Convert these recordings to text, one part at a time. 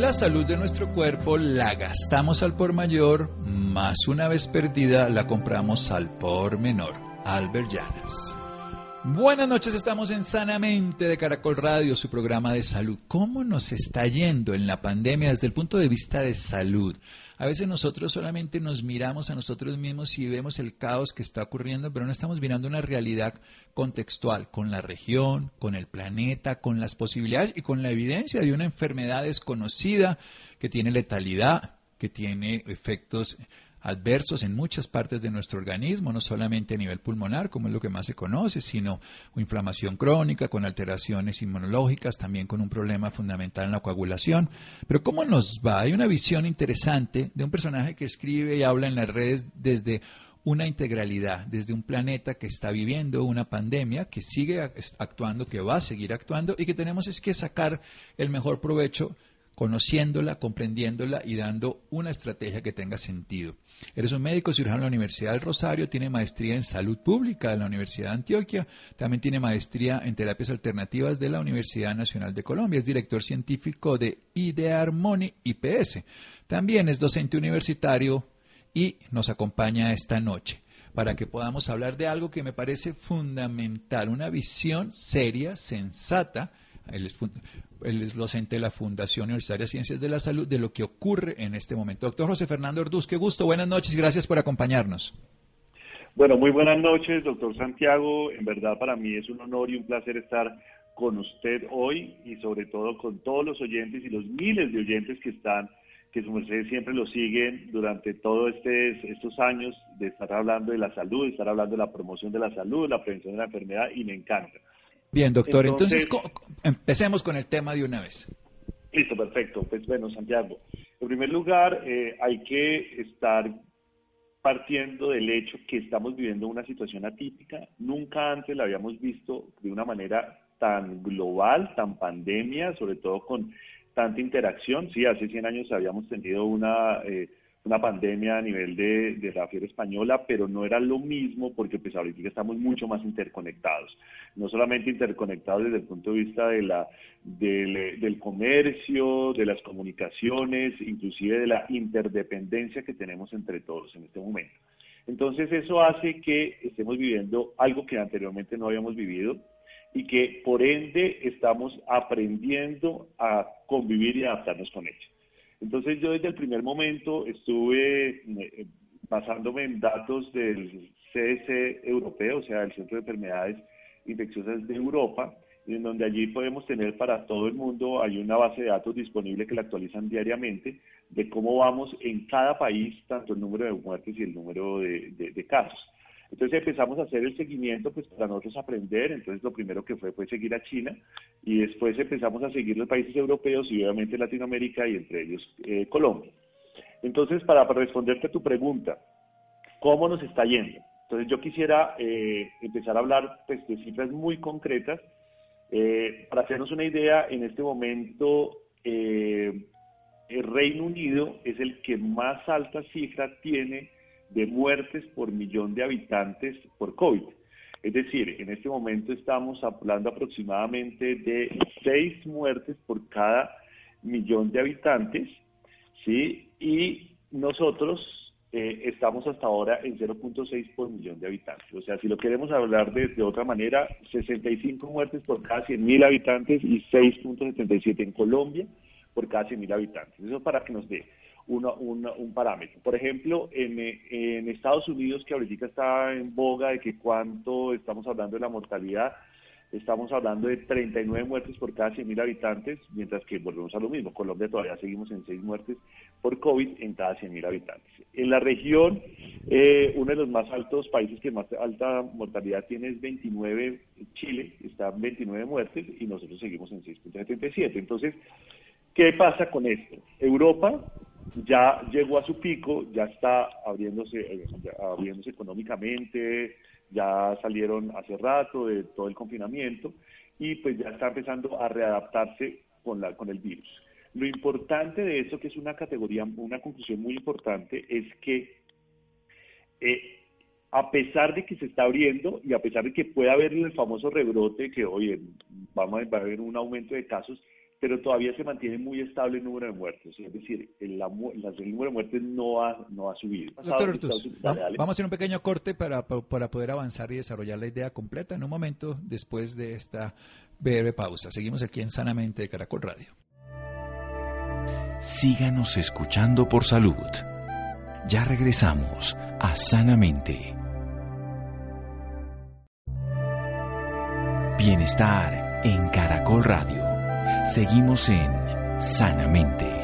La salud de nuestro cuerpo la gastamos al por mayor, más una vez perdida la compramos al por menor. Albert Llanas. Buenas noches, estamos en Sanamente de Caracol Radio, su programa de salud. ¿Cómo nos está yendo en la pandemia desde el punto de vista de salud? A veces nosotros solamente nos miramos a nosotros mismos y vemos el caos que está ocurriendo, pero no estamos mirando una realidad contextual con la región, con el planeta, con las posibilidades y con la evidencia de una enfermedad desconocida que tiene letalidad, que tiene efectos adversos en muchas partes de nuestro organismo, no solamente a nivel pulmonar, como es lo que más se conoce, sino inflamación crónica, con alteraciones inmunológicas, también con un problema fundamental en la coagulación. Pero ¿cómo nos va? Hay una visión interesante de un personaje que escribe y habla en las redes desde una integralidad, desde un planeta que está viviendo una pandemia, que sigue actuando, que va a seguir actuando y que tenemos es que sacar el mejor provecho conociéndola, comprendiéndola y dando una estrategia que tenga sentido. Eres un médico cirujano en la Universidad del Rosario, tiene maestría en salud pública de la Universidad de Antioquia, también tiene maestría en terapias alternativas de la Universidad Nacional de Colombia, es director científico de Idearmoni IPS. También es docente universitario y nos acompaña esta noche para que podamos hablar de algo que me parece fundamental, una visión seria, sensata, él es docente de la Fundación Universitaria de Ciencias de la Salud, de lo que ocurre en este momento. Doctor José Fernando Orduz, qué gusto, buenas noches, gracias por acompañarnos. Bueno, muy buenas noches, doctor Santiago. En verdad para mí es un honor y un placer estar con usted hoy y sobre todo con todos los oyentes y los miles de oyentes que están, que su merced siempre lo siguen durante todos este, estos años de estar hablando de la salud, de estar hablando de la promoción de la salud, la prevención de la enfermedad y me encanta. Bien, doctor. Entonces, empecemos con el tema de una vez. Listo, perfecto. Pues bueno, Santiago, en primer lugar, eh, hay que estar partiendo del hecho que estamos viviendo una situación atípica. Nunca antes la habíamos visto de una manera tan global, tan pandemia, sobre todo con tanta interacción. Sí, hace 100 años habíamos tenido una... Eh, una pandemia a nivel de, de, la fiebre española, pero no era lo mismo porque pues ahorita estamos mucho más interconectados, no solamente interconectados desde el punto de vista de la, del, del comercio, de las comunicaciones, inclusive de la interdependencia que tenemos entre todos en este momento. Entonces eso hace que estemos viviendo algo que anteriormente no habíamos vivido y que por ende estamos aprendiendo a convivir y adaptarnos con ello. Entonces yo desde el primer momento estuve eh, basándome en datos del CDC europeo, o sea, el Centro de Enfermedades Infecciosas de Europa, en donde allí podemos tener para todo el mundo, hay una base de datos disponible que la actualizan diariamente, de cómo vamos en cada país, tanto el número de muertes y el número de casos. Entonces empezamos a hacer el seguimiento pues para nosotros aprender, entonces lo primero que fue fue seguir a China y después empezamos a seguir los países europeos y obviamente Latinoamérica y entre ellos eh, Colombia. Entonces para, responderte a tu pregunta, ¿cómo nos está yendo? Entonces yo quisiera eh, empezar a hablar pues, de cifras muy concretas. Eh, para hacernos una idea, en este momento el Reino Unido es el que más alta cifra tiene de muertes por millón de habitantes por COVID. Es decir, en este momento estamos hablando aproximadamente de seis muertes por cada millón de habitantes, ¿sí? Y nosotros eh, estamos hasta ahora en 0.6 por millón de habitantes. O sea, si lo queremos hablar de, de otra manera, 65 muertes por cada 100.000 habitantes y 6.77 en Colombia por cada 100.000 habitantes. Eso para que nos dé un parámetro. Por ejemplo, en, en, Estados Unidos, que ahorita está en boga de que cuánto estamos hablando de la mortalidad, estamos hablando de 39 muertes por cada 100.000 habitantes, mientras que volvemos a lo mismo. Colombia todavía seguimos en 6 muertes por COVID en cada 100.000 habitantes. En la región, eh, uno de los más altos países que más alta mortalidad tiene es 29, Chile, está en 29 muertes y nosotros seguimos en 6.77. Entonces, ¿qué pasa con esto? Europa ya llegó a su pico, ya está abriéndose, eh, abriéndose económicamente, ya salieron hace rato de todo el confinamiento y pues ya está empezando a readaptarse con, la, con el virus. Lo importante de eso, que es una categoría, una conclusión muy importante, es que eh, a pesar de que se está abriendo y a pesar de que puede haber el famoso rebrote, que hoy vamos a, haber un aumento de casos, pero todavía se mantiene muy estable el número de muertes. Es decir, el, número de muertes no ha, no ha subido. Doctor vamos a hacer un pequeño corte para, para poder avanzar y desarrollar la idea completa en un momento después de esta breve pausa. Seguimos aquí en Sanamente de Caracol Radio. Síganos escuchando por salud. Ya regresamos a Sanamente. Bienestar en Caracol Radio. Seguimos en Sanamente.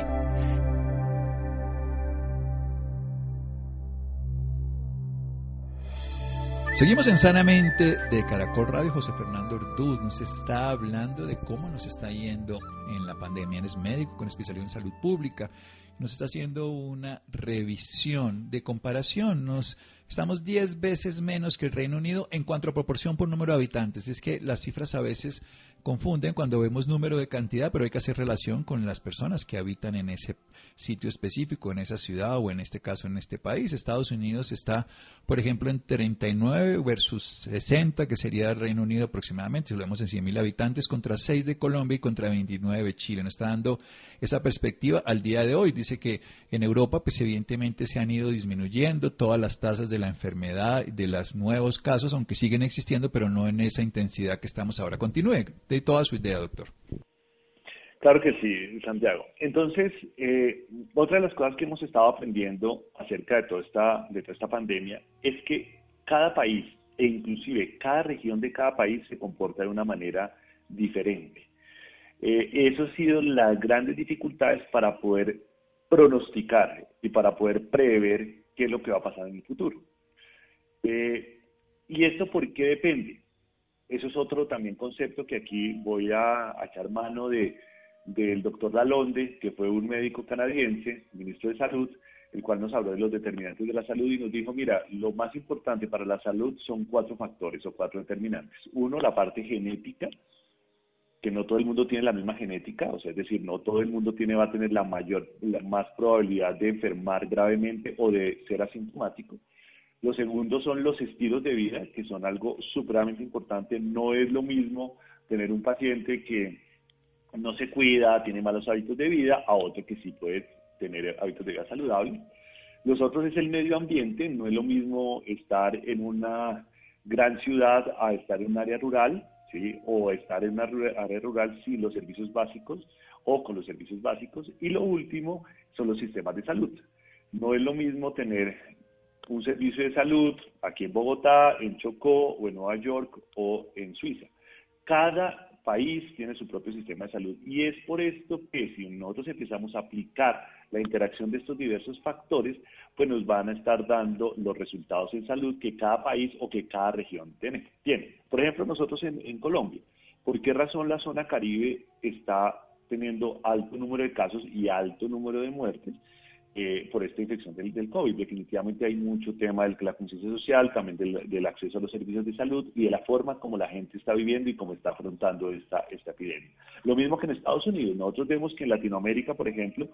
Seguimos en Sanamente de Caracol Radio. José Fernando Orduz nos está hablando de cómo nos está yendo en la pandemia. Él es médico con especialidad en salud pública. Nos está haciendo una revisión de comparación. Nos estamos 10 veces menos que el Reino Unido en cuanto a proporción por número de habitantes. Es que las cifras a veces confunden cuando vemos número de cantidad, pero hay que hacer relación con las personas que habitan en ese sitio específico, en esa ciudad o en este caso en este país. Estados Unidos está, por ejemplo, en 39 versus 60, que sería el Reino Unido aproximadamente, si lo vemos en 100.000 habitantes, contra 6 de Colombia y contra 29 de Chile. Nos está dando esa perspectiva al día de hoy. Dice que en Europa, pues evidentemente se han ido disminuyendo todas las tasas de la enfermedad, de los nuevos casos, aunque siguen existiendo, pero no en esa intensidad que estamos ahora. Continúe toda su idea, doctor. Claro que sí, Santiago. Entonces, eh, otra de las cosas que hemos estado aprendiendo acerca de toda esta, de toda esta pandemia es que cada país e inclusive cada región de cada país se comporta de una manera diferente. Eh, eso ha sido las grandes dificultades para poder pronosticar y para poder prever qué es lo que va a pasar en el futuro. Eh, ¿Y esto por qué depende? Eso es otro también concepto que aquí voy a, echar mano de, del doctor Lalonde, que fue un médico canadiense, ministro de Salud, el cual nos habló de los determinantes de la salud y nos dijo, mira, lo más importante para la salud son cuatro factores o cuatro determinantes. Uno, la parte genética, que no todo el mundo tiene la misma genética, o sea, es decir, no todo el mundo tiene, va a tener la mayor, la más probabilidad de enfermar gravemente o de ser asintomático. Lo segundo son los estilos de vida, que son algo supremamente importante. No es lo mismo tener un paciente que no se cuida, tiene malos hábitos de vida, a otro que sí puede tener hábitos de vida saludables. Los otros es el medio ambiente, no es lo mismo estar en una gran ciudad a estar en un área rural, ¿sí? o estar en una área rural sin los servicios básicos o con los servicios básicos. Y lo último son los sistemas de salud. No es lo mismo tener un servicio de salud aquí en Bogotá, en Chocó o en Nueva York o en Suiza. Cada país tiene su propio sistema de salud y es por esto que si nosotros empezamos a aplicar la interacción de estos diversos factores, pues nos van a estar dando los resultados en salud que cada país o que cada región tiene. tiene. Por ejemplo, nosotros en, en Colombia, ¿por qué razón la zona Caribe está teniendo alto número de casos y alto número de muertes? Eh, por esta infección del, del, COVID. Definitivamente hay mucho tema de la conciencia social, también del, acceso a los servicios de salud y de la forma como la gente está viviendo y cómo está afrontando esta, epidemia. Lo mismo que en Estados Unidos. Nosotros vemos que en Latinoamérica, por ejemplo,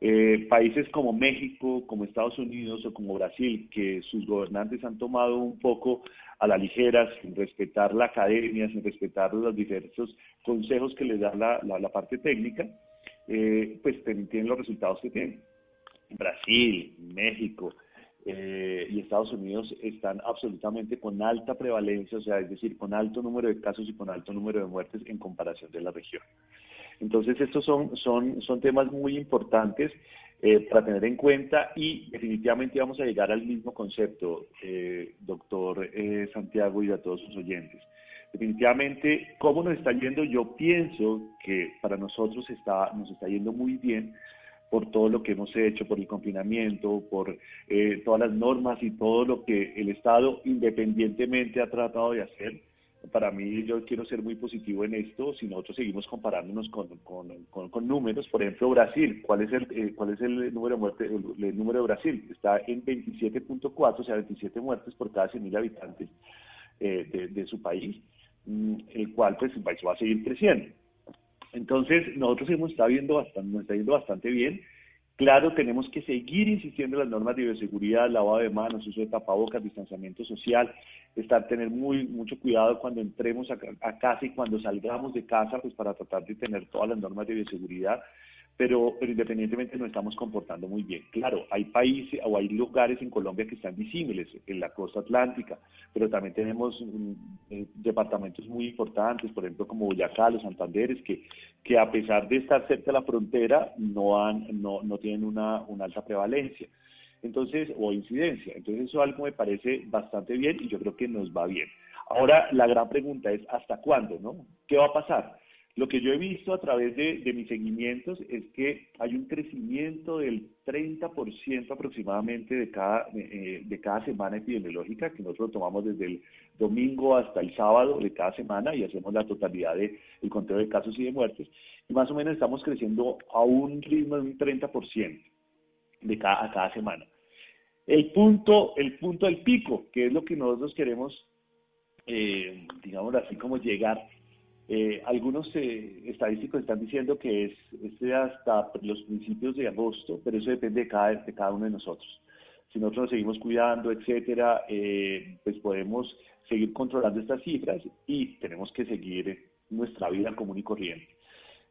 eh, países como México, como Estados Unidos o como Brasil, que sus gobernantes han tomado un poco a la ligera, sin respetar la academia, sin respetar los diversos consejos que les da la, la, parte técnica, eh, pues tienen los resultados que tienen. Brasil, México eh, y Estados Unidos están absolutamente con alta prevalencia, o sea, es decir, con alto número de casos y con alto número de muertes en comparación de la región. Entonces, estos son, son, son temas muy importantes eh, para tener en cuenta y definitivamente vamos a llegar al mismo concepto, eh, doctor Santiago y a todos sus oyentes. Definitivamente, ¿cómo nos está yendo? Yo pienso que para nosotros está, nos está yendo muy bien por todo lo que hemos hecho, por el confinamiento, por eh, todas las normas y todo lo que el Estado independientemente ha tratado de hacer. para mí yo quiero ser muy positivo en esto, si nosotros seguimos comparándonos con, con, números, por ejemplo Brasil, ¿cuál es el, eh, cuál es el número de muertes? El, número de Brasil está en 27.4, o sea, 27 muertes por cada 100.000 habitantes eh, de, su país, mm, el cual pues va a seguir creciendo. Entonces, nosotros hemos estado viendo bastante, nos está yendo bastante bien, Claro, tenemos que seguir insistiendo en las normas de bioseguridad, lavado de manos, uso de tapabocas, distanciamiento social, estar, tener muy, mucho cuidado cuando entremos a, a, casa y cuando salgamos de casa, pues para tratar de tener todas las normas de bioseguridad pero, pero independientemente nos estamos comportando muy bien. Claro, hay países o hay lugares en Colombia que están disímiles, en la costa atlántica, pero también tenemos mm, eh, departamentos muy importantes, por ejemplo, como Boyacá, los Santanderes, que, que a pesar de estar cerca de la frontera, no, han, no, no tienen una, una alta prevalencia. Entonces, o incidencia. Entonces, eso algo me parece bastante bien y yo creo que nos va bien. Ahora, la gran pregunta es, ¿hasta cuándo? ¿no? ¿Qué va a pasar? Lo que yo he visto a través de, mis seguimientos es que hay un crecimiento del 30% aproximadamente de cada, eh, de cada semana epidemiológica, que nosotros tomamos desde el domingo hasta el sábado de cada semana y hacemos la totalidad del el conteo de casos y de muertes. Y más o menos estamos creciendo a un ritmo de un 30% de cada, a cada semana. El punto, el punto del pico, que es lo que nosotros queremos, eh, digamos así como llegar eh, algunos eh, estadísticos están diciendo que es, es, hasta los principios de agosto, pero eso depende de cada, uno de nosotros. Si nosotros nos seguimos cuidando, etcétera, eh, pues podemos seguir controlando estas cifras y tenemos que seguir nuestra vida común y corriente.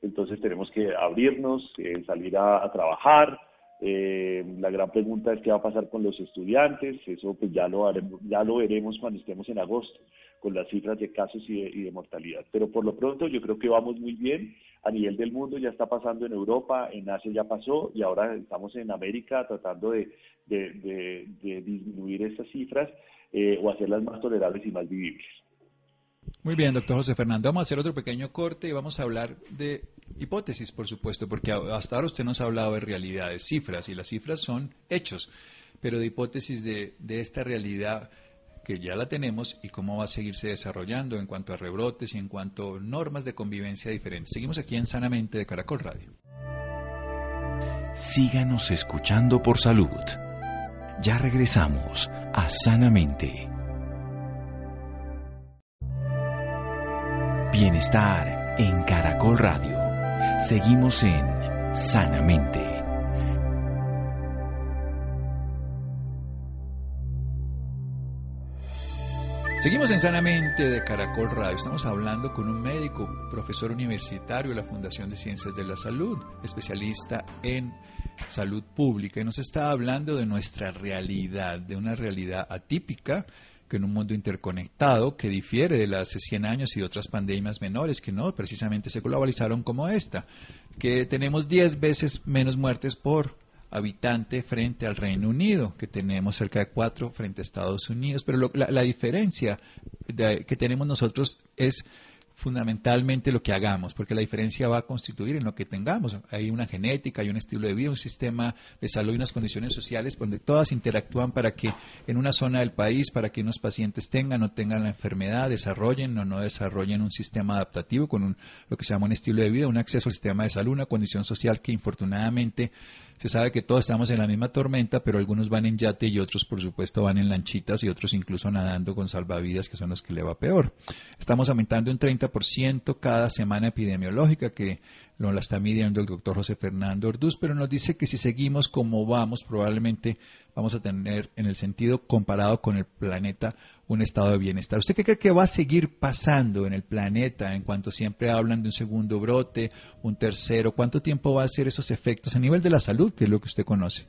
Entonces tenemos que abrirnos, salir a, trabajar. la gran pregunta es qué va a pasar con los estudiantes. Eso pues ya lo haremos, ya lo veremos cuando estemos en agosto con las cifras de casos y de, mortalidad. Pero por lo pronto yo creo que vamos muy bien. A nivel del mundo ya está pasando en Europa, en Asia ya pasó y ahora estamos en América tratando de, disminuir esas cifras eh, o hacerlas más tolerables y más vivibles. Muy bien, doctor José Fernando. Vamos a hacer otro pequeño corte y vamos a hablar de hipótesis, por supuesto, porque hasta ahora usted nos ha hablado de realidades, cifras, y las cifras son hechos, pero de hipótesis de, de esta realidad que ya la tenemos y cómo va a seguirse desarrollando en cuanto a rebrotes y en cuanto a normas de convivencia diferentes. Seguimos aquí en Sanamente de Caracol Radio. Síganos escuchando por salud. Ya regresamos a Sanamente. Bienestar en Caracol Radio. Seguimos en Sanamente. Seguimos en Sanamente de Caracol Radio. Estamos hablando con un médico, profesor universitario de la Fundación de Ciencias de la Salud, especialista en salud pública, y nos está hablando de nuestra realidad, de una realidad atípica que en un mundo interconectado que difiere de las hace 100 años y de otras pandemias menores que no precisamente se globalizaron como esta, que tenemos 10 veces menos muertes por habitante frente al Reino Unido, que tenemos cerca de cuatro frente a Estados Unidos. Pero la, diferencia que tenemos nosotros es fundamentalmente lo que hagamos, porque la diferencia va a constituir en lo que tengamos. Hay una genética, hay un estilo de vida, un sistema de salud y unas condiciones sociales donde todas interactúan para que en una zona del país, para que unos pacientes tengan o tengan la enfermedad, desarrollen o no desarrollen un sistema adaptativo con un, lo que se llama un estilo de vida, un acceso al sistema de salud, una condición social que infortunadamente se sabe que todos estamos en la misma tormenta, pero algunos van en yate y otros, por supuesto, van en lanchitas y otros incluso nadando con salvavidas, que son los que le va peor. Estamos aumentando un 30% cada semana epidemiológica, que lo la está midiendo el doctor José Fernando Orduz, pero nos dice que si seguimos como vamos, probablemente vamos a tener, en el sentido comparado con el planeta, un estado de bienestar. ¿Usted qué cree que va a seguir pasando en el planeta en cuanto siempre hablan de un segundo brote, un tercero? ¿Cuánto tiempo va a ser esos efectos a nivel de la salud, que es lo que usted conoce?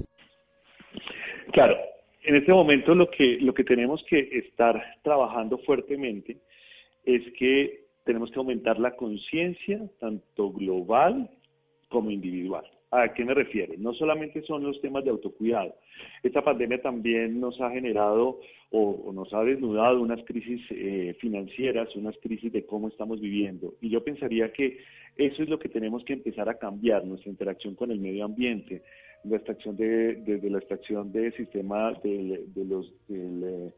Claro, en este momento lo que, lo que tenemos que estar trabajando fuertemente es que tenemos que aumentar la conciencia, tanto global como individual. ¿A qué me refiero? No solamente son los temas de autocuidado. Esta pandemia también nos ha generado o, nos ha desnudado unas crisis eh, financieras, unas crisis de cómo estamos viviendo. Y yo pensaría que eso es lo que tenemos que empezar a cambiar, nuestra interacción con el medio ambiente, la extracción de, la extracción de sistemas de, los... de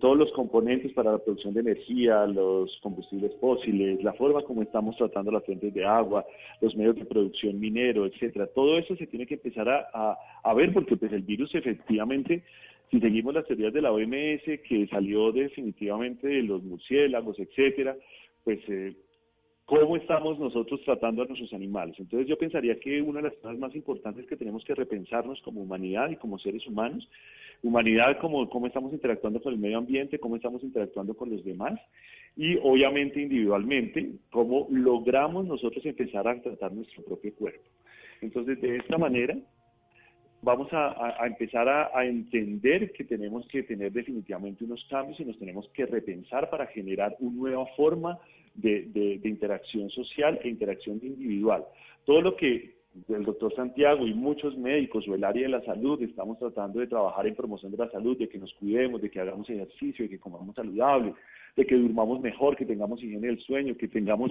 todos los componentes para la producción de energía, los combustibles fósiles, la forma como estamos tratando las fuentes de agua, los medios de producción minero, etcétera. Todo eso se tiene que empezar a, a, ver porque pues el virus efectivamente, si seguimos las teorías de la OMS que salió definitivamente de los murciélagos, etcétera, pues eh, cómo estamos nosotros tratando a nuestros animales. Entonces yo pensaría que una de las cosas más importantes que tenemos que repensarnos como humanidad y como seres humanos humanidad, como cómo estamos interactuando con el medio ambiente, cómo estamos interactuando con los demás y obviamente individualmente, cómo logramos nosotros empezar a tratar nuestro propio cuerpo. Entonces, de esta manera, vamos a, empezar a, entender que tenemos que tener definitivamente unos cambios y nos tenemos que repensar para generar una nueva forma de, de interacción social e interacción individual. Todo lo que del doctor Santiago y muchos médicos o el área de la salud estamos tratando de trabajar en promoción de la salud, de que nos cuidemos, de que hagamos ejercicio, de que comamos saludable, de que durmamos mejor, que tengamos higiene del sueño, que tengamos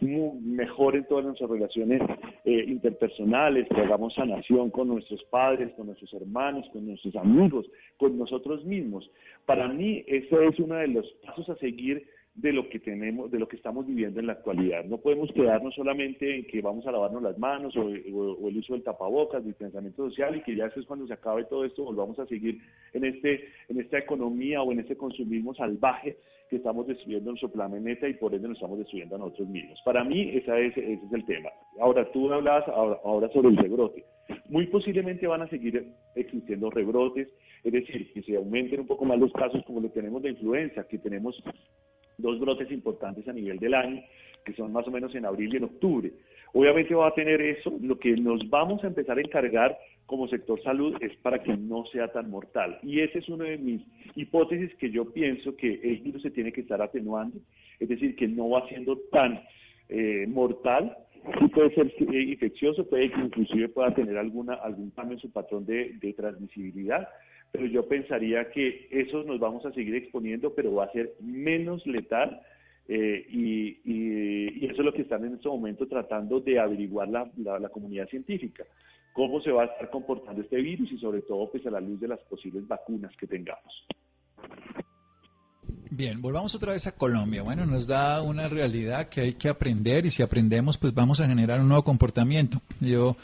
mejor en todas nuestras relaciones eh, interpersonales, que hagamos sanación con nuestros padres, con nuestros hermanos, con nuestros amigos, con nosotros mismos. Para mí, eso es uno de los pasos a seguir de lo que tenemos, de lo que estamos viviendo en la actualidad. No podemos quedarnos solamente en que vamos a lavarnos las manos o, el uso del tapabocas, del pensamiento social y que ya es cuando se acabe todo esto volvamos a seguir en este, en esta economía o en este consumismo salvaje que estamos destruyendo nuestro planeta y por ende nos estamos destruyendo a nosotros mismos. Para mí ese es, ese es el tema. Ahora tú hablabas ahora sobre el rebrote. Muy posiblemente van a seguir existiendo rebrotes, es decir, que se aumenten un poco más los casos como lo tenemos de influenza, que tenemos dos brotes importantes a nivel del año, que son más o menos en abril y en octubre. Obviamente va a tener eso, lo que nos vamos a empezar a encargar como sector salud es para que no sea tan mortal. Y esa es una de mis hipótesis que yo pienso que el virus se tiene que estar atenuando, es decir, que no va siendo tan eh, mortal, sí puede ser infeccioso, puede que inclusive pueda tener alguna, algún cambio en su patrón de transmisibilidad, pero yo pensaría que eso nos vamos a seguir exponiendo, pero va a ser menos letal eh, y, eso es lo que están en este momento tratando de averiguar la, la, comunidad científica, cómo se va a estar comportando este virus y sobre todo pues a la luz de las posibles vacunas que tengamos. Bien, volvamos otra vez a Colombia. Bueno, nos da una realidad que hay que aprender y si aprendemos pues vamos a generar un nuevo comportamiento. Yo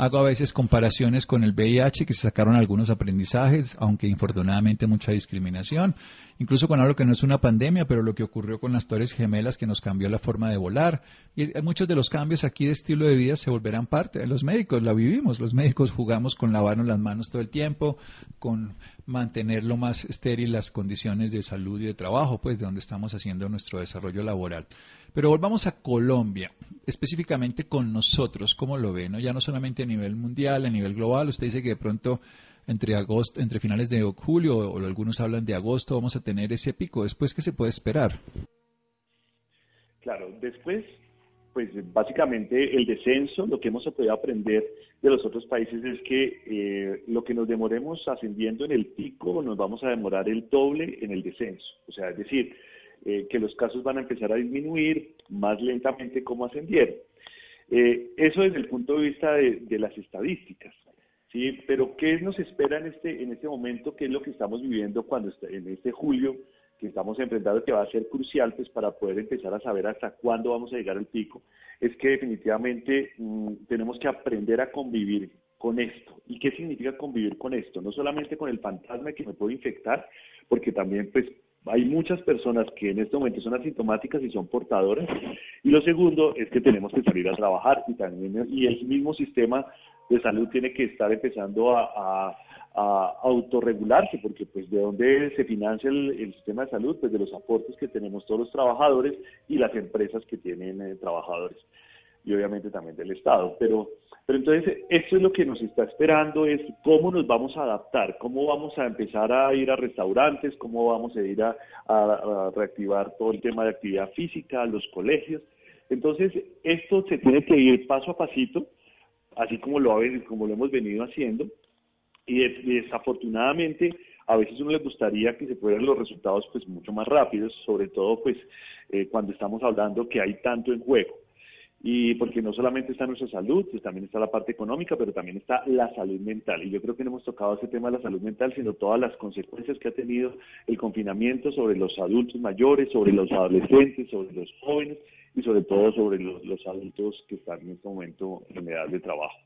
Hago a veces comparaciones con el VIH, que se sacaron algunos aprendizajes, aunque infortunadamente mucha discriminación. Incluso con algo que no es una pandemia, pero lo que ocurrió con las Torres Gemelas, que nos cambió la forma de volar. Y muchos de los cambios aquí de estilo de vida se volverán parte. Los médicos la vivimos. Los médicos jugamos con lavarnos las manos todo el tiempo, con mantener lo más estéril las condiciones de salud y de trabajo, pues de donde estamos haciendo nuestro desarrollo laboral. Pero volvamos a Colombia, específicamente con nosotros, ¿cómo lo ve? ¿no? Ya no solamente a nivel mundial, a nivel global, usted dice que de pronto entre agosto, entre finales de julio o algunos hablan de agosto vamos a tener ese pico. Después, ¿qué se puede esperar? Claro, después, pues básicamente el descenso, lo que hemos podido aprender de los otros países es que eh, lo que nos demoremos ascendiendo en el pico, nos vamos a demorar el doble en el descenso. O sea, es decir, eh, que los casos van a empezar a disminuir más lentamente como ascendieron. Eh, eso desde el punto de vista de, las estadísticas. ¿sí? Pero ¿qué nos espera en este, en este momento? ¿Qué es lo que estamos viviendo cuando en este julio que estamos enfrentando que va a ser crucial pues para poder empezar a saber hasta cuándo vamos a llegar al pico? Es que definitivamente mm, tenemos que aprender a convivir con esto. ¿Y qué significa convivir con esto? No solamente con el fantasma que me puede infectar, porque también pues hay muchas personas que en este momento son asintomáticas y son portadoras. Y lo segundo es que tenemos que salir a trabajar y también y el mismo sistema de salud tiene que estar empezando a, autorregularse, porque pues de dónde se financia el, sistema de salud, pues de los aportes que tenemos todos los trabajadores y las empresas que tienen eh, trabajadores y obviamente también del Estado. Pero, pero entonces, esto es lo que nos está esperando, es cómo nos vamos a adaptar, cómo vamos a empezar a ir a restaurantes, cómo vamos a ir a, reactivar todo el tema de actividad física, los colegios. Entonces, esto se tiene que ir paso a pasito, así como lo, como lo hemos venido haciendo, y desafortunadamente a veces uno le gustaría que se fueran los resultados pues mucho más rápidos, sobre todo pues eh, cuando estamos hablando que hay tanto en juego. Y porque no solamente está nuestra salud, pues también está la parte económica, pero también está la salud mental. Y yo creo que no hemos tocado ese tema de la salud mental, sino todas las consecuencias que ha tenido el confinamiento sobre los adultos mayores, sobre los adolescentes, sobre los jóvenes y sobre todo sobre los, los adultos que están en este momento en edad de trabajo.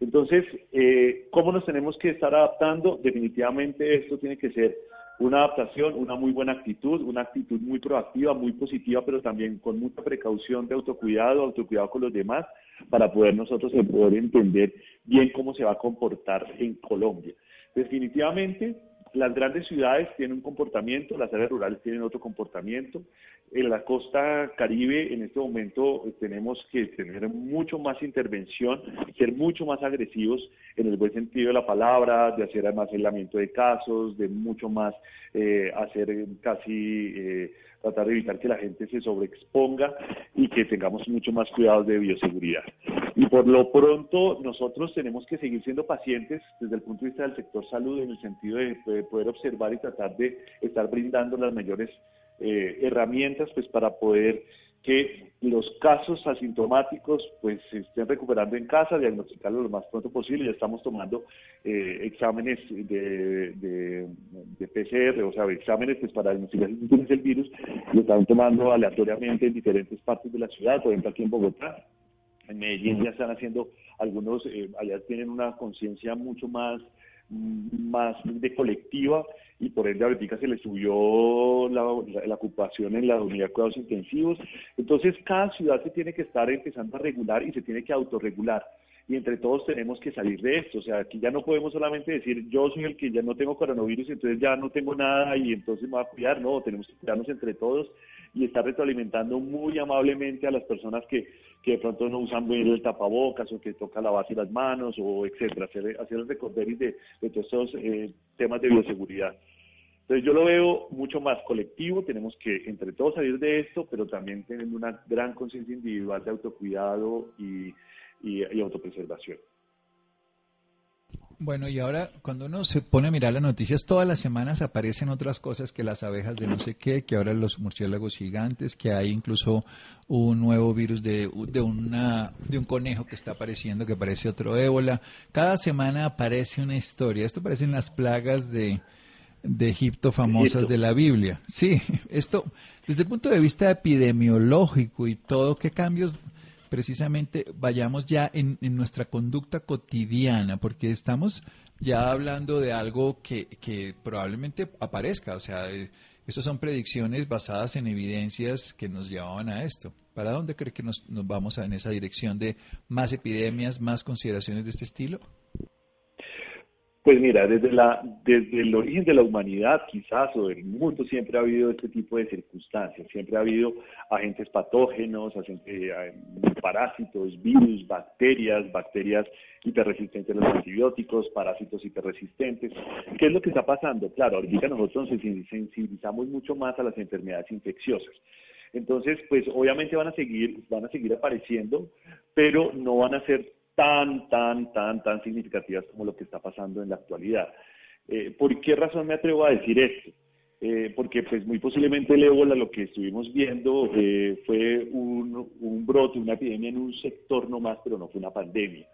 Entonces, eh, ¿cómo nos tenemos que estar adaptando? Definitivamente esto tiene que ser una adaptación, una muy buena actitud, una actitud muy proactiva, muy positiva, pero también con mucha precaución de autocuidado, autocuidado con los demás, para poder nosotros poder entender bien cómo se va a comportar en Colombia. Definitivamente, las grandes ciudades tienen un comportamiento, las áreas rurales tienen otro comportamiento. En la costa caribe, en este momento, eh, tenemos que tener mucho más intervención, ser mucho más agresivos en el buen sentido de la palabra, de hacer más aislamiento de casos, de mucho más eh, hacer casi eh, tratar de evitar que la gente se sobreexponga y que tengamos mucho más cuidados de bioseguridad. Y por lo pronto nosotros tenemos que seguir siendo pacientes desde el punto de vista del sector salud en el sentido de poder observar y tratar de estar brindando las mayores eh, herramientas pues para poder que los casos asintomáticos pues se estén recuperando en casa, diagnosticarlo lo más pronto posible. Ya estamos tomando eh, exámenes de, PCR, o sea, exámenes pues, para diagnosticar si tienes el virus, lo están tomando aleatoriamente en diferentes partes de la ciudad, por ejemplo aquí en Bogotá. En Medellín ya están haciendo algunos, eh, allá tienen una conciencia mucho más más de colectiva y por ende ahorita se le subió la, ocupación en la unidad de cuidados intensivos. Entonces cada ciudad se tiene que estar empezando a regular y se tiene que autorregular y entre todos tenemos que salir de esto. O sea, aquí ya no podemos solamente decir yo soy el que ya no tengo coronavirus, entonces ya no tengo nada y entonces me voy a cuidar. No, tenemos que cuidarnos entre todos y estar retroalimentando muy amablemente a las personas que, que de pronto no usan bien el tapabocas o que toca lavarse las manos o etcétera, hacer, hacer el recorderis de, de todos estos eh, temas de bioseguridad. Entonces yo lo veo mucho más colectivo, tenemos que entre todos salir de esto, pero también tener una gran conciencia individual de autocuidado y, y, autopreservación. Bueno, y ahora cuando uno se pone a mirar las noticias, todas las semanas aparecen otras cosas que las abejas de no sé qué, que ahora los murciélagos gigantes, que hay incluso un nuevo virus de, de, una, de un conejo que está apareciendo, que parece otro ébola. Cada semana aparece una historia. Esto parecen las plagas de, de Egipto famosas de la Biblia. Sí, esto, desde el punto de vista epidemiológico y todo, ¿qué cambios precisamente vayamos ya en, nuestra conducta cotidiana, porque estamos ya hablando de algo que, probablemente aparezca, o sea, eh, estas son predicciones basadas en evidencias que nos llevaban a esto. ¿Para dónde cree que nos, nos vamos en esa dirección de más epidemias, más consideraciones de este estilo? Pues mira, desde, la, desde el origen de la humanidad quizás o del mundo siempre ha habido este tipo de circunstancias, siempre ha habido agentes patógenos, agentes, eh, parásitos, virus, bacterias, bacterias hiperresistentes a los antibióticos, parásitos hiperresistentes. ¿Qué es lo que está pasando? Claro, ahorita nosotros nos sensibilizamos mucho más a las enfermedades infecciosas. Entonces, pues obviamente van a seguir, van a seguir apareciendo, pero no van a ser tan, tan, tan, tan significativas como lo que está pasando en la actualidad. Eh, ¿Por qué razón me atrevo a decir esto? Eh, porque pues muy posiblemente el ébola lo que estuvimos viendo eh, fue un, brote, una epidemia en un sector nomás, pero no fue una pandemia.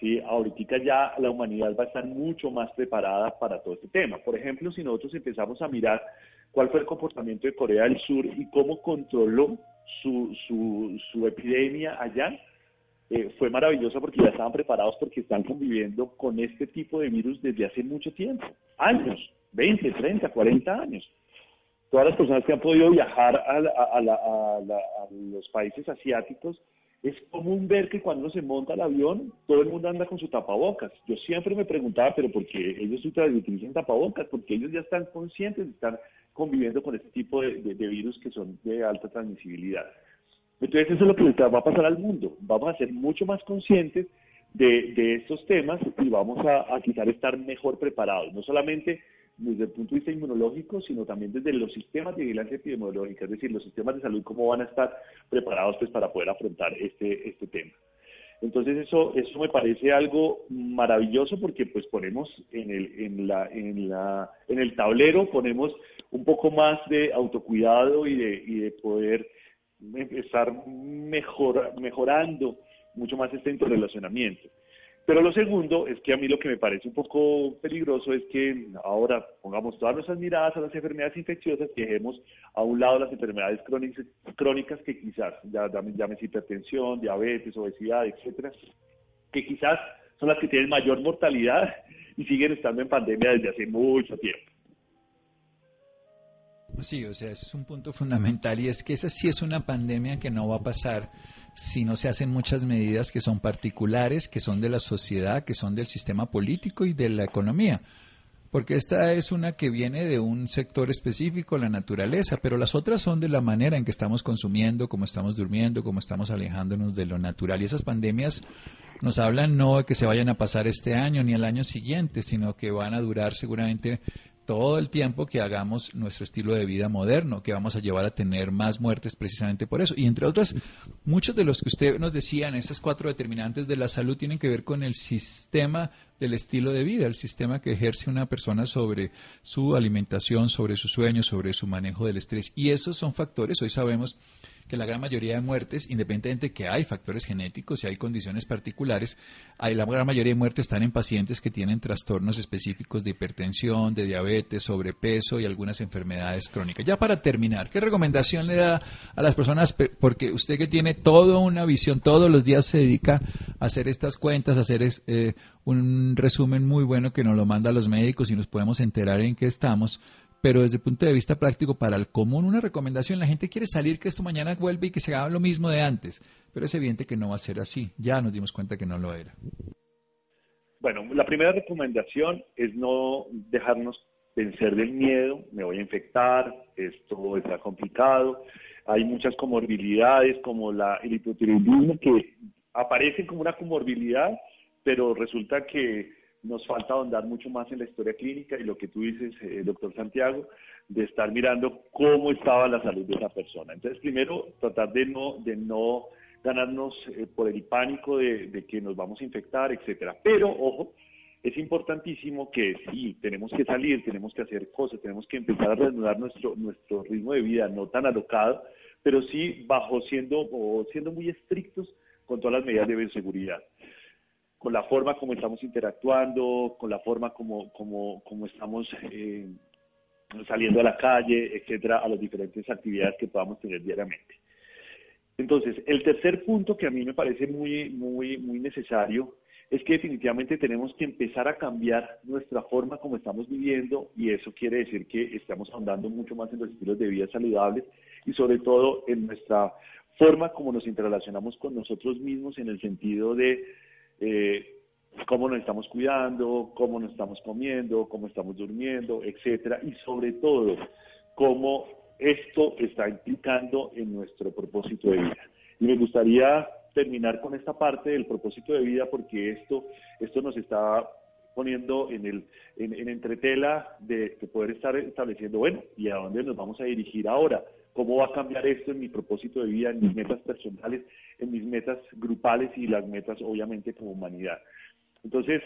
¿sí? Ahorita ya la humanidad va a estar mucho más preparada para todo este tema. Por ejemplo, si nosotros empezamos a mirar cuál fue el comportamiento de Corea del Sur y cómo controló su, su, su epidemia allá, eh, fue maravillosa porque ya estaban preparados porque están conviviendo con este tipo de virus desde hace mucho tiempo, años, 20, 30, 40 años. Todas las personas que han podido viajar a, los países asiáticos, es común ver que cuando se monta el avión, todo el mundo anda con su tapabocas. Yo siempre me preguntaba, pero ¿por qué ellos utilizan tapabocas? Porque ellos ya están conscientes de estar conviviendo con este tipo de virus que son de alta transmisibilidad. Entonces eso es lo que va a pasar al mundo. Vamos a ser mucho más conscientes de, estos temas y vamos a, a quizás estar mejor preparados, no solamente desde el punto de vista inmunológico, sino también desde los sistemas de vigilancia epidemiológica, es decir, los sistemas de salud, cómo van a estar preparados pues, para poder afrontar este, este tema. Entonces eso, eso me parece algo maravilloso porque pues ponemos en el, en la, en la, en el tablero ponemos un poco más de autocuidado y de, y de poder estar mejor, mejorando mucho más este interrelacionamiento. Pero lo segundo es que a mí lo que me parece un poco peligroso es que ahora pongamos todas nuestras miradas a las enfermedades infecciosas y dejemos a un lado las enfermedades crónicas, que quizás, ya llámese hipertensión, diabetes, obesidad, etcétera, que quizás son las que tienen mayor mortalidad y siguen estando en pandemia desde hace mucho tiempo. Sí, o sea, ese es un punto fundamental y es que esa sí es una pandemia que no va a pasar si no se hacen muchas medidas que son particulares, que son de la sociedad, que son del sistema político y de la economía. Porque esta es una que viene de un sector específico, la naturaleza, pero las otras son de la manera en que estamos consumiendo, cómo estamos durmiendo, cómo estamos alejándonos de lo natural. Y esas pandemias nos hablan no de que se vayan a pasar este año ni el año siguiente, sino que van a durar seguramente todo el tiempo que hagamos nuestro estilo de vida moderno, que vamos a llevar a tener más muertes precisamente por eso. Y entre otras, muchos de los que usted nos decían, esas cuatro determinantes de la salud tienen que ver con el sistema del estilo de vida, el sistema que ejerce una persona sobre su alimentación, sobre su sueño, sobre su manejo del estrés. Y esos son factores, hoy sabemos que la gran mayoría de muertes, independientemente de que hay factores genéticos y hay condiciones particulares, hay, la gran mayoría de muertes están en pacientes que tienen trastornos específicos de hipertensión, de diabetes, sobrepeso y algunas enfermedades crónicas. Ya para terminar, ¿qué recomendación le da a las personas? Porque usted que tiene toda una visión, todos los días se dedica a hacer estas cuentas, a hacer eh, un resumen muy bueno que nos lo manda a los médicos y nos podemos enterar en qué estamos pero desde el punto de vista práctico para el común, una recomendación, la gente quiere salir que esto mañana vuelve y que se haga lo mismo de antes, pero es evidente que no va a ser así, ya nos dimos cuenta que no lo era. Bueno, la primera recomendación es no dejarnos vencer del miedo, me voy a infectar, esto está complicado, hay muchas comorbilidades como la, el hipotiroidismo que aparecen como una comorbilidad, pero resulta que nos falta ahondar mucho más en la historia clínica y lo que tú dices, eh, doctor Santiago, de estar mirando cómo estaba la salud de esa persona. Entonces, primero, tratar de no, de no ganarnos eh, por el pánico de, que nos vamos a infectar, etcétera. Pero, ojo, es importantísimo que sí, tenemos que salir, tenemos que hacer cosas, tenemos que empezar a reanudar nuestro, nuestro ritmo de vida, no tan alocado, pero sí bajo siendo, o siendo muy estrictos con todas las medidas de bioseguridad con la forma como estamos interactuando, con la forma como, como, como estamos eh, saliendo a la calle, etcétera, a las diferentes actividades que podamos tener diariamente. Entonces, el tercer punto que a mí me parece muy, muy, muy necesario es que definitivamente tenemos que empezar a cambiar nuestra forma como estamos viviendo y eso quiere decir que estamos ahondando mucho más en los estilos de vida saludables y sobre todo en nuestra forma como nos interrelacionamos con nosotros mismos en el sentido de eh, cómo nos estamos cuidando, cómo nos estamos comiendo, cómo estamos durmiendo, etcétera, y sobre todo cómo esto está implicando en nuestro propósito de vida. Y me gustaría terminar con esta parte del propósito de vida porque esto, esto nos está poniendo en, el, en, entretela de, de, poder estar estableciendo, bueno, ¿y a dónde nos vamos a dirigir ahora? ¿Cómo va a cambiar esto en mi propósito de vida, en mis metas personales, en mis metas grupales y las metas, obviamente, como humanidad? Entonces,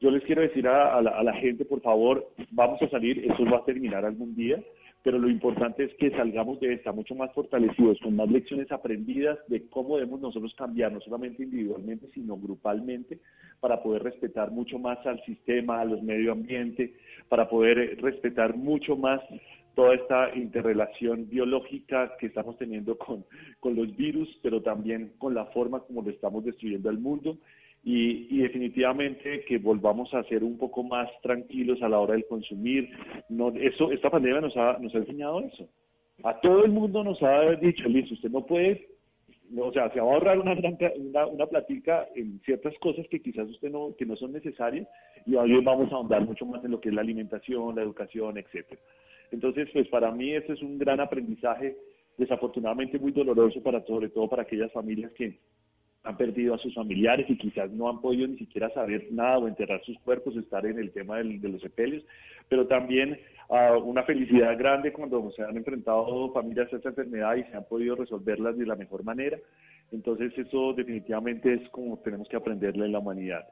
yo les quiero decir a, la, gente, por favor, vamos a salir, esto va a terminar algún día, pero lo importante es que salgamos de esta mucho más fortalecidos, con más lecciones aprendidas de cómo debemos nosotros cambiar, no solamente individualmente, sino grupalmente, para poder respetar mucho más al sistema, a los medio ambiente, para poder respetar mucho más toda esta interrelación biológica que estamos teniendo con, con los virus, pero también con la forma como lo estamos destruyendo al mundo y, definitivamente que volvamos a ser un poco más tranquilos a la hora del consumir. No, eso, esta pandemia nos ha, nos ha enseñado eso. A todo el mundo nos ha dicho, listo, usted no puede, o sea, se va a ahorrar una, una, una platica en ciertas cosas que quizás usted no, que no son necesarias y hoy vamos a ahondar mucho más en lo que es la alimentación, la educación, etcétera. Entonces, pues para mí este es un gran aprendizaje, desafortunadamente muy doloroso para sobre todo para aquellas familias que han perdido a sus familiares y quizás no han podido ni siquiera saber nada o enterrar sus cuerpos, estar en el tema de los sepelios, pero también uh, una felicidad grande cuando se han enfrentado familias a esta enfermedad y se han podido resolverlas de la mejor manera. Entonces eso definitivamente es como tenemos que aprenderle en la humanidad.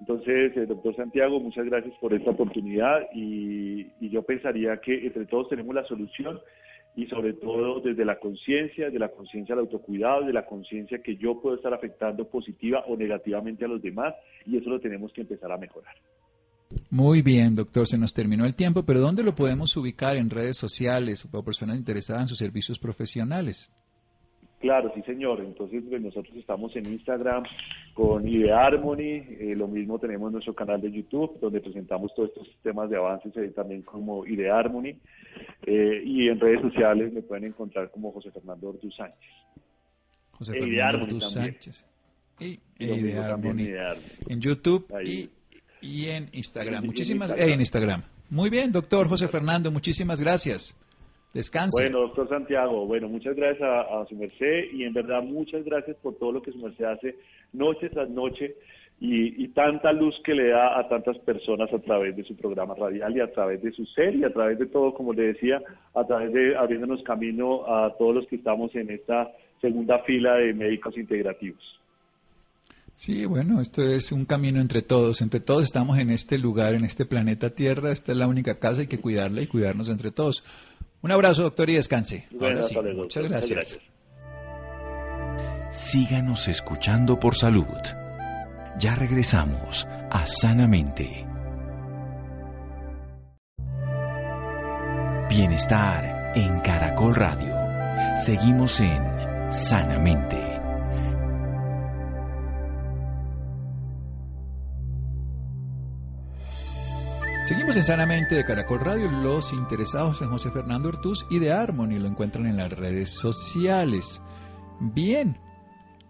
Entonces, eh, doctor Santiago, muchas gracias por esta oportunidad y, y yo pensaría que entre todos tenemos la solución y sobre todo desde la conciencia, desde la conciencia del autocuidado, de la conciencia que yo puedo estar afectando positiva o negativamente a los demás y eso lo tenemos que empezar a mejorar. Muy bien, doctor, se nos terminó el tiempo, pero ¿dónde lo podemos ubicar en redes sociales o personas interesadas en sus servicios profesionales? Claro, sí, señor. Entonces, pues, nosotros estamos en Instagram con Idea Harmony. Eh, lo mismo tenemos nuestro canal de YouTube, donde presentamos todos estos temas de avances eh, también como Idea Harmony. Eh, y en redes sociales me pueden encontrar como José Fernando Ortiz Sánchez. José Fernando Ortiz Sánchez. Y, Idea Harmony. En YouTube y, en Instagram. muchísimas gracias. en Instagram. Muy bien, doctor José Fernando, muchísimas gracias. Descanse. Bueno, doctor Santiago, bueno, muchas gracias a, su merced y en verdad muchas gracias por todo lo que su merced hace noche tras noche y, tanta luz que le da a tantas personas a través de su programa radial y a través de su serie, a través de todo, como le decía, a través de abriéndonos camino a todos los que estamos en esta segunda fila de médicos integrativos. Sí, bueno, esto es un camino entre todos, entre todos estamos en este lugar, en este planeta Tierra, esta es la única casa, hay que cuidarla y cuidarnos entre todos. Un abrazo, doctor, y descanse. muchas gracias. Síganos escuchando por salud. Ya regresamos a Sanamente. Bienestar en Caracol Radio. Seguimos en Sanamente. Seguimos en Sanamente de Caracol Radio. Los interesados en José Fernando Ortuz y de Harmony lo encuentran en las redes sociales. Bien,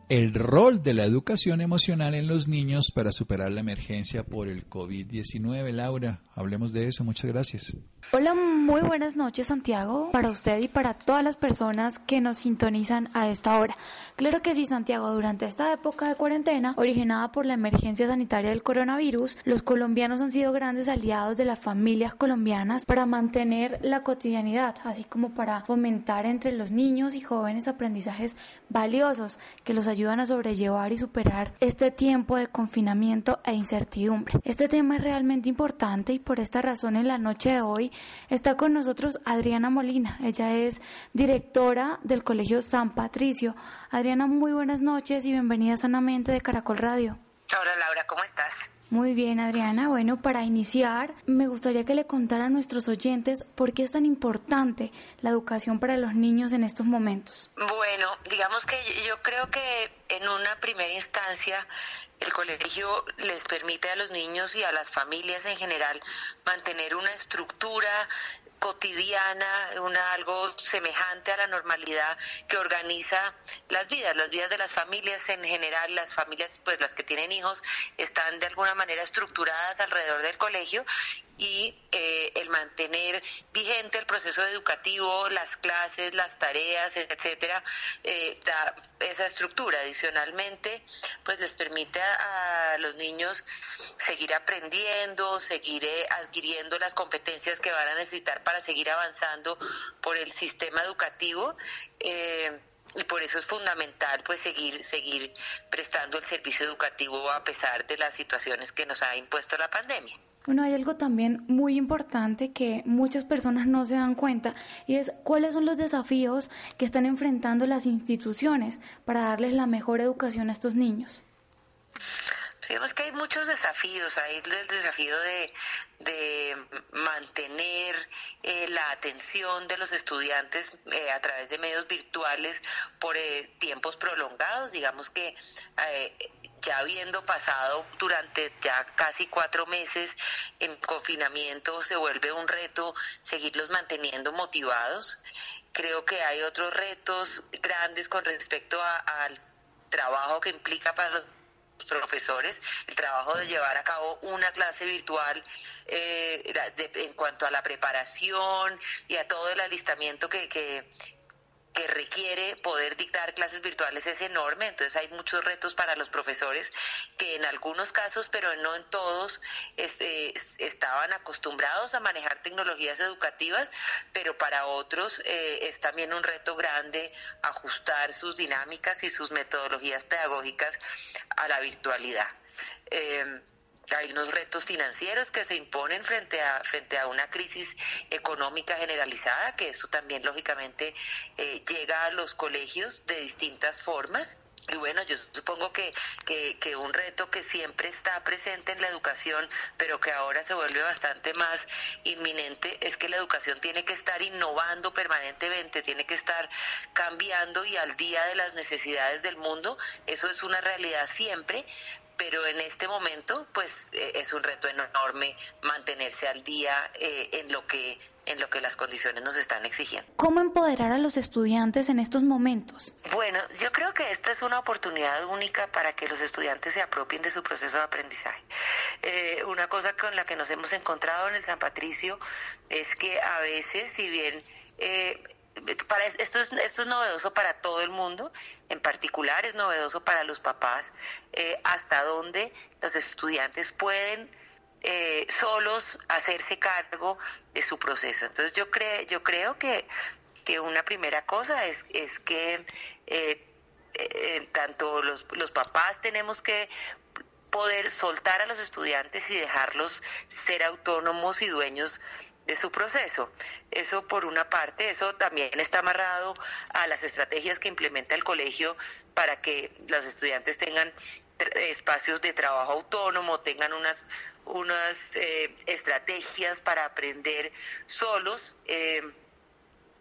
el rol de la educación emocional en los niños para superar la emergencia por el COVID-19. Laura, hablemos de eso. Muchas gracias. Hola, muy buenas noches Santiago, para usted y para todas las personas que nos sintonizan a esta hora. Claro que sí, Santiago, durante esta época de cuarentena, originada por la emergencia sanitaria del coronavirus, los colombianos han sido grandes aliados de las familias colombianas para mantener la cotidianidad, así como para fomentar entre los niños y jóvenes aprendizajes valiosos que los ayudan a sobrellevar y superar este tiempo de confinamiento e incertidumbre. Este tema es realmente importante y por esta razón en la noche de hoy está con nosotros Adriana Molina. Ella es directora del Colegio San Patricio. Adriana, muy buenas noches y bienvenida sanamente de Caracol Radio. Hola Laura, ¿cómo estás? Muy bien, Adriana. Bueno, para iniciar, me gustaría que le contara a nuestros oyentes por qué es tan importante la educación para los niños en estos momentos. Bueno, digamos que yo creo que en una primera instancia el colegio les permite a los niños y a las familias en general mantener una estructura cotidiana, una algo semejante a la normalidad que organiza las vidas, las vidas de las familias en general, las familias pues las que tienen hijos están de alguna manera estructuradas alrededor del colegio y eh, el mantener vigente el proceso educativo, las clases, las tareas, etcétera, eh, da esa estructura. Adicionalmente, pues les permite a, los niños seguir aprendiendo, seguir eh, adquiriendo las competencias que van a necesitar para seguir avanzando por el sistema educativo. Y por eso es fundamental pues seguir seguir prestando el servicio educativo a pesar de las situaciones que nos ha impuesto la pandemia. Bueno, hay algo también muy importante que muchas personas no se dan cuenta y es cuáles son los desafíos que están enfrentando las instituciones para darles la mejor educación a estos niños. Digamos que hay muchos desafíos. Hay el desafío de, mantener eh, la atención de los estudiantes eh, a través de medios virtuales por eh, tiempos prolongados. Digamos que ya habiendo pasado durante ya casi cuatro meses en confinamiento, se vuelve un reto seguirlos manteniendo motivados. Creo que hay otros retos grandes con respecto al trabajo que implica para los profesores el trabajo de llevar a cabo una clase virtual eh, en cuanto a la preparación y a todo el alistamiento que, que, que requiere poder dictar clases virtuales es enorme, entonces hay muchos retos para los profesores que en algunos casos, pero no en todos, este, estaban acostumbrados a manejar tecnologías educativas, pero para otros eh, es también un reto grande ajustar sus dinámicas y sus metodologías pedagógicas a la virtualidad. Eh, hay unos retos financieros que se imponen frente a frente a una crisis económica generalizada que eso también lógicamente eh, llega a los colegios de distintas formas y bueno, yo supongo que, que, un reto que siempre está presente en la educación, pero que ahora se vuelve bastante más inminente, es que la educación tiene que estar innovando permanentemente, tiene que estar cambiando y al día de las necesidades del mundo. Eso es una realidad siempre, pero en este momento pues eh, es un reto enorme mantenerse al día eh, en lo que en lo que las condiciones nos están exigiendo. ¿Cómo empoderar a los estudiantes en estos momentos? Bueno, yo creo que esta es una oportunidad única para que los estudiantes se apropien de su proceso de aprendizaje. Eh, una cosa con la que nos hemos encontrado en el San Patricio es que a veces, si bien para esto es, esto es novedoso para todo el mundo, en particular es novedoso para los papás, eh, hasta donde los estudiantes pueden eh, solos hacerse cargo de su proceso. Entonces yo, creo yo creo que, que una primera cosa es, es que eh, tanto los, los papás tenemos que poder soltar a los estudiantes y dejarlos ser autónomos y dueños de su proceso. Eso por una parte, eso también está amarrado a las estrategias que implementa el colegio para que los estudiantes tengan espacios de trabajo autónomo, tengan unas unas eh, estrategias para aprender solos. Eh,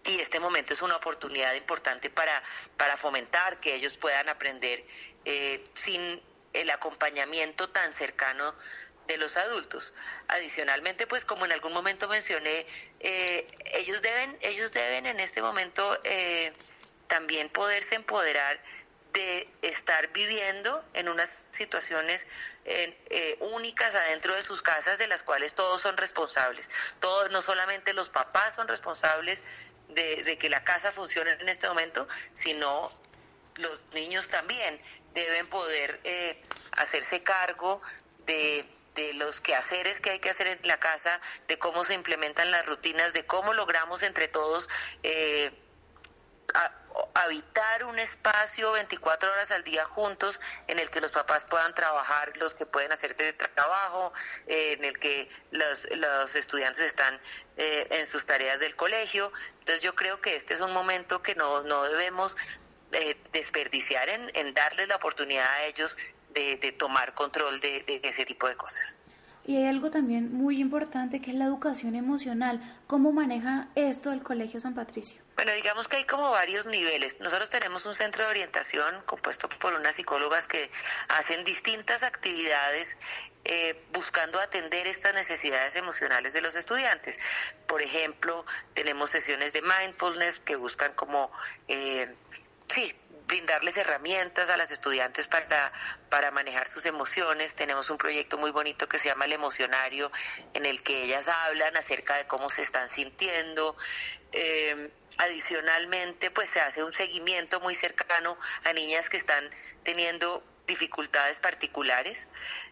y este momento es una oportunidad importante para, para fomentar que ellos puedan aprender eh, sin el acompañamiento tan cercano de los adultos. Adicionalmente, pues como en algún momento mencioné, eh, ellos deben, ellos deben en este momento eh, también poderse empoderar de estar viviendo en unas situaciones eh, únicas adentro de sus casas de las cuales todos son responsables. Todos, no solamente los papás son responsables de, de que la casa funcione en este momento, sino los niños también deben poder hacerse cargo de de los quehaceres que hay que hacer en la casa, de cómo se implementan las rutinas, de cómo logramos entre todos eh, habitar un espacio 24 horas al día juntos en el que los papás puedan trabajar, los que pueden hacer de trabajo, eh, en el que los, los estudiantes están eh, en sus tareas del colegio. Entonces yo creo que este es un momento que no, no debemos desperdiciar en, en darles la oportunidad a ellos de, tomar control de, ese tipo de cosas. Y hay algo también muy importante que es la educación emocional. ¿Cómo maneja esto el Colegio San Patricio? Bueno, digamos que hay como varios niveles. Nosotros tenemos un centro de orientación compuesto por unas psicólogas que hacen distintas actividades eh, buscando atender estas necesidades emocionales de los estudiantes. Por ejemplo, tenemos sesiones de mindfulness que buscan como, eh, sí, brindarles herramientas a las estudiantes para, para manejar sus emociones. Tenemos un proyecto muy bonito que se llama El Emocionario, en el que ellas hablan acerca de cómo se están sintiendo. Eh, adicionalmente, pues se hace un seguimiento muy cercano a niñas que están teniendo dificultades particulares.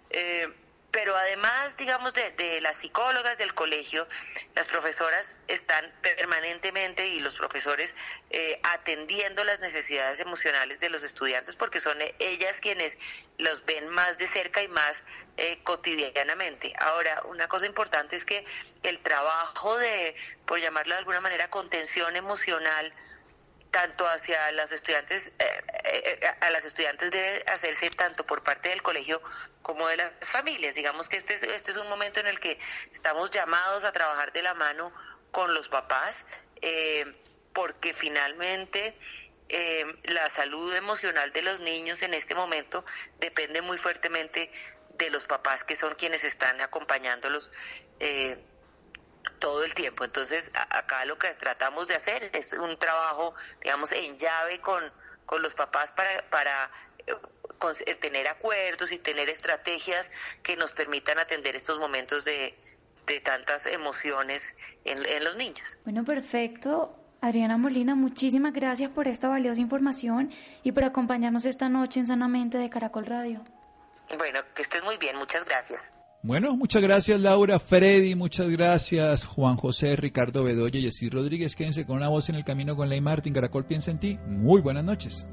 Eh, pero además, digamos, de, las psicólogas del colegio, las profesoras están permanentemente y los profesores eh, atendiendo las necesidades emocionales de los estudiantes porque son ellas quienes los ven más de cerca y más eh, cotidianamente. Ahora, una cosa importante es que el trabajo de, por llamarlo de alguna manera, contención emocional, tanto hacia las estudiantes, eh, a las estudiantes debe hacerse tanto por parte del colegio como de las familias. Digamos que este es, este es un momento en el que estamos llamados a trabajar de la mano con los papás, porque finalmente la salud emocional de los niños en este momento depende muy fuertemente de los papás que son quienes están acompañándolos todo el tiempo. Entonces, acá lo que tratamos de hacer es un trabajo, digamos, en llave con, con los papás para, para eh, eh, tener acuerdos y tener estrategias que nos permitan atender estos momentos de, de tantas emociones en, en los niños. Bueno, perfecto. Adriana Molina, muchísimas gracias por esta valiosa información y por acompañarnos esta noche en Sanamente de Caracol Radio. Bueno, que estés muy bien, muchas gracias. Bueno, muchas gracias Laura, Freddy, muchas gracias Juan José, Ricardo Bedoya, Jessy Rodríguez. Quédense con una voz en el camino con Ley Martín. Caracol piensa en ti. Muy buenas noches.